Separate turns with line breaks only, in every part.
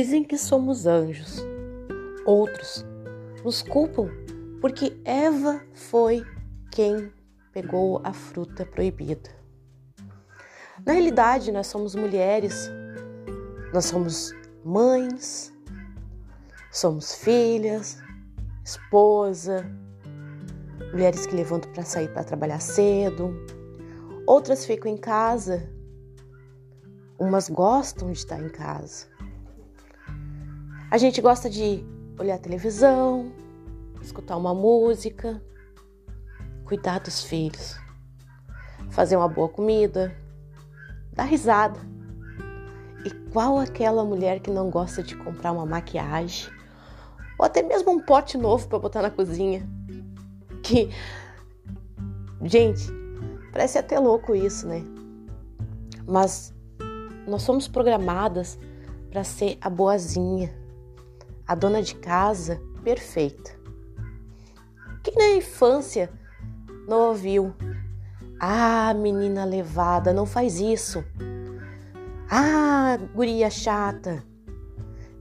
Dizem que somos anjos. Outros nos culpam porque Eva foi quem pegou a fruta proibida. Na realidade, nós somos mulheres, nós somos mães, somos filhas, esposa, mulheres que levantam para sair para trabalhar cedo, outras ficam em casa, umas gostam de estar em casa. A gente gosta de olhar televisão, escutar uma música, cuidar dos filhos, fazer uma boa comida, dar risada. E qual aquela mulher que não gosta de comprar uma maquiagem ou até mesmo um pote novo para botar na cozinha? Que gente, parece até louco isso, né? Mas nós somos programadas para ser a boazinha, a dona de casa perfeita. Quem na infância não ouviu. Ah, menina levada, não faz isso. Ah, guria chata.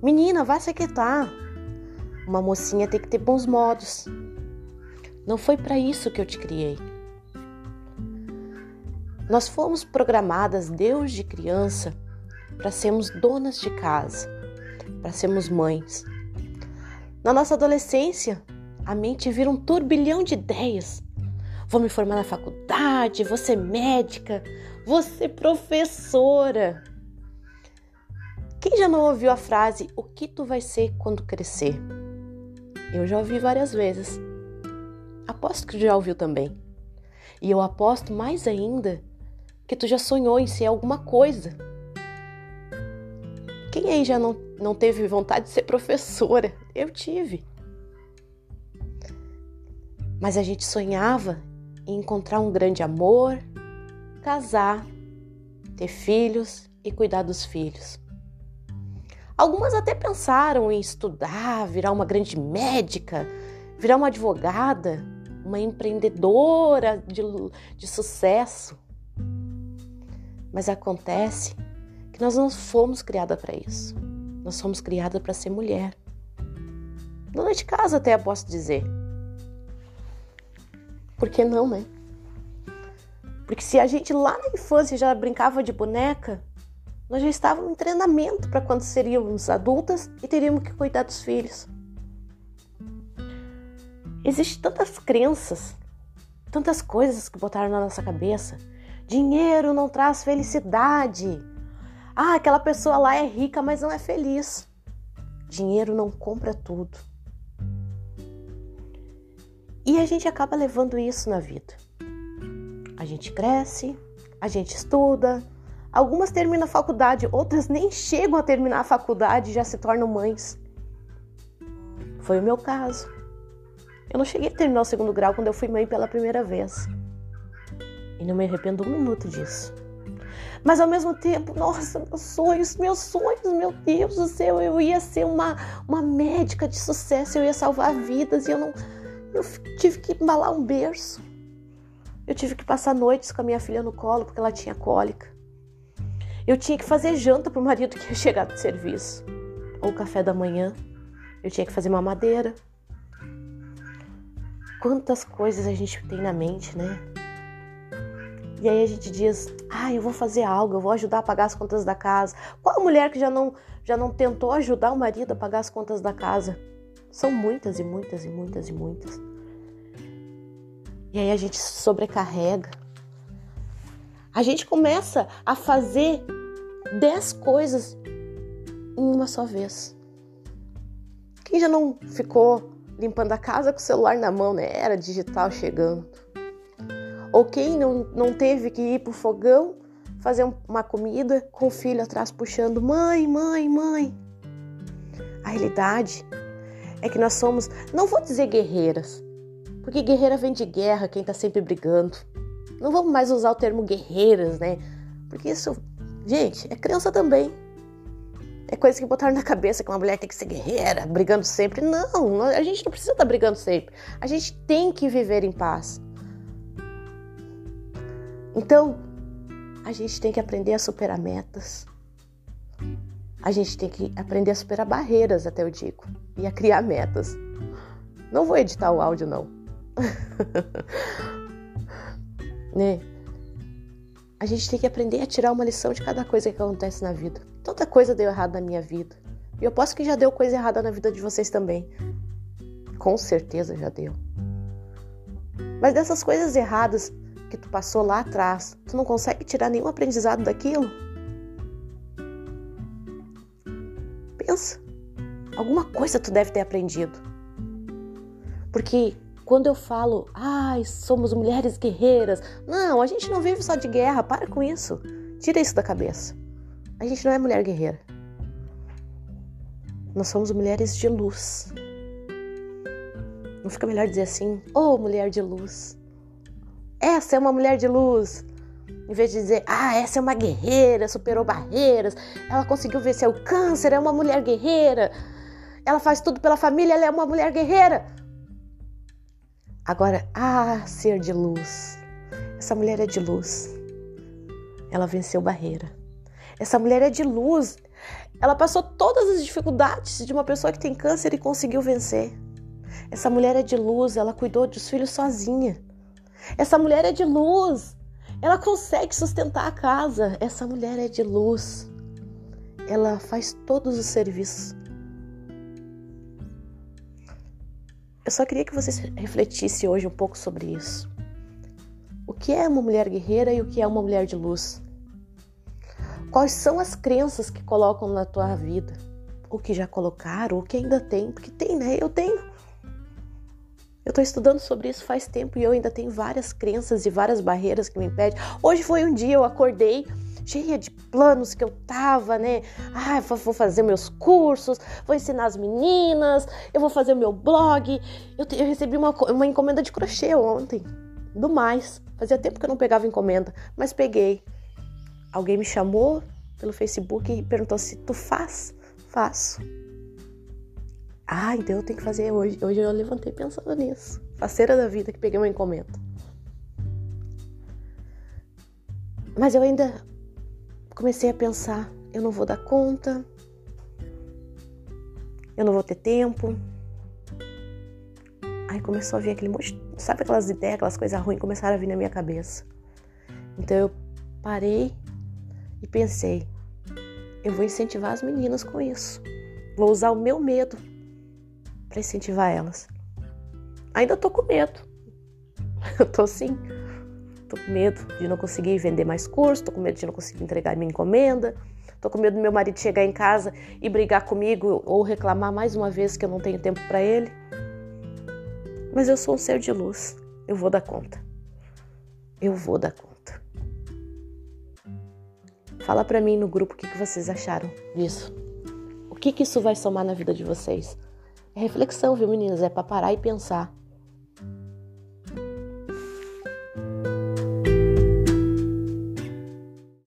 Menina, vai se aquietar. Uma mocinha tem que ter bons modos. Não foi para isso que eu te criei. Nós fomos programadas, Deus de criança, para sermos donas de casa, para sermos mães. Na nossa adolescência, a mente vira um turbilhão de ideias vou me formar na faculdade, vou ser médica, vou ser professora. Quem já não ouviu a frase o que tu vai ser quando crescer? Eu já ouvi várias vezes. Aposto que tu já ouviu também. E eu aposto mais ainda que tu já sonhou em ser alguma coisa. Aí já não, não teve vontade de ser professora? Eu tive. Mas a gente sonhava encontrar um grande amor, casar, ter filhos e cuidar dos filhos. Algumas até pensaram em estudar, virar uma grande médica, virar uma advogada, uma empreendedora de, de sucesso. Mas acontece que nós não fomos criadas para isso. Nós fomos criadas para ser mulher. Dona de casa, até posso dizer. Por que não, né? Porque se a gente lá na infância já brincava de boneca, nós já estávamos em treinamento para quando seríamos adultas e teríamos que cuidar dos filhos. Existem tantas crenças, tantas coisas que botaram na nossa cabeça. Dinheiro não traz felicidade. Ah, aquela pessoa lá é rica, mas não é feliz. Dinheiro não compra tudo. E a gente acaba levando isso na vida. A gente cresce, a gente estuda, algumas terminam a faculdade, outras nem chegam a terminar a faculdade e já se tornam mães. Foi o meu caso. Eu não cheguei a terminar o segundo grau quando eu fui mãe pela primeira vez. E não me arrependo um minuto disso. Mas ao mesmo tempo, nossa, meus sonhos, meus sonhos, meu Deus do céu, eu ia ser uma, uma médica de sucesso, eu ia salvar vidas e eu não, eu tive que embalar um berço. Eu tive que passar noites com a minha filha no colo porque ela tinha cólica. Eu tinha que fazer janta para o marido que ia chegar do serviço. Ou café da manhã. Eu tinha que fazer mamadeira. Quantas coisas a gente tem na mente, né? E aí a gente diz: "Ah, eu vou fazer algo, eu vou ajudar a pagar as contas da casa". Qual mulher que já não já não tentou ajudar o marido a pagar as contas da casa? São muitas e muitas e muitas e muitas. E aí a gente se sobrecarrega. A gente começa a fazer dez coisas em uma só vez. Quem já não ficou limpando a casa com o celular na mão, né? Era digital chegando. Ou quem não, não teve que ir pro fogão fazer uma comida com o filho atrás puxando: mãe, mãe, mãe. A realidade é que nós somos, não vou dizer guerreiras, porque guerreira vem de guerra, quem tá sempre brigando. Não vamos mais usar o termo guerreiras, né? Porque isso, gente, é criança também. É coisa que botaram na cabeça que uma mulher tem que ser guerreira, brigando sempre. Não, a gente não precisa estar tá brigando sempre. A gente tem que viver em paz. Então, a gente tem que aprender a superar metas. A gente tem que aprender a superar barreiras, até eu digo, e a criar metas. Não vou editar o áudio, não. né? A gente tem que aprender a tirar uma lição de cada coisa que acontece na vida. Toda coisa deu errado na minha vida. E eu posso que já deu coisa errada na vida de vocês também. Com certeza já deu. Mas dessas coisas erradas que tu passou lá atrás, tu não consegue tirar nenhum aprendizado daquilo? Pensa. Alguma coisa tu deve ter aprendido. Porque quando eu falo, ai, somos mulheres guerreiras, não, a gente não vive só de guerra, para com isso. Tira isso da cabeça. A gente não é mulher guerreira. Nós somos mulheres de luz. Não fica melhor dizer assim, ô oh, mulher de luz. Essa é uma mulher de luz. Em vez de dizer, ah, essa é uma guerreira, superou barreiras, ela conseguiu vencer o câncer, é uma mulher guerreira, ela faz tudo pela família, ela é uma mulher guerreira. Agora, ah, ser de luz. Essa mulher é de luz. Ela venceu barreira. Essa mulher é de luz. Ela passou todas as dificuldades de uma pessoa que tem câncer e conseguiu vencer. Essa mulher é de luz, ela cuidou dos filhos sozinha. Essa mulher é de luz. Ela consegue sustentar a casa. Essa mulher é de luz. Ela faz todos os serviços. Eu só queria que você refletisse hoje um pouco sobre isso. O que é uma mulher guerreira e o que é uma mulher de luz? Quais são as crenças que colocam na tua vida? O que já colocaram, o que ainda tem? Porque tem, né? Eu tenho. Estou estudando sobre isso faz tempo e eu ainda tenho várias crenças e várias barreiras que me impedem. Hoje foi um dia, eu acordei cheia de planos que eu tava, né? Ah, vou fazer meus cursos, vou ensinar as meninas, eu vou fazer o meu blog. Eu, eu recebi uma, uma encomenda de crochê ontem, do mais. Fazia tempo que eu não pegava encomenda, mas peguei. Alguém me chamou pelo Facebook e perguntou se tu faz? Faço. Ah, então eu tenho que fazer hoje. Hoje eu levantei pensando nisso. Faceira da vida que peguei uma encomenda. Mas eu ainda comecei a pensar: eu não vou dar conta, eu não vou ter tempo. Aí começou a vir aquele monte, sabe aquelas ideias, aquelas coisas ruins começaram a vir na minha cabeça. Então eu parei e pensei: eu vou incentivar as meninas com isso. Vou usar o meu medo para incentivar elas. Ainda tô com medo. Eu tô sim. Tô com medo de não conseguir vender mais curso, tô com medo de não conseguir entregar minha encomenda, tô com medo do meu marido chegar em casa e brigar comigo ou reclamar mais uma vez que eu não tenho tempo para ele. Mas eu sou um ser de luz, eu vou dar conta. Eu vou dar conta. Fala para mim no grupo o que, que vocês acharam disso. O que, que isso vai somar na vida de vocês? É reflexão, viu, meninas? É para parar e pensar.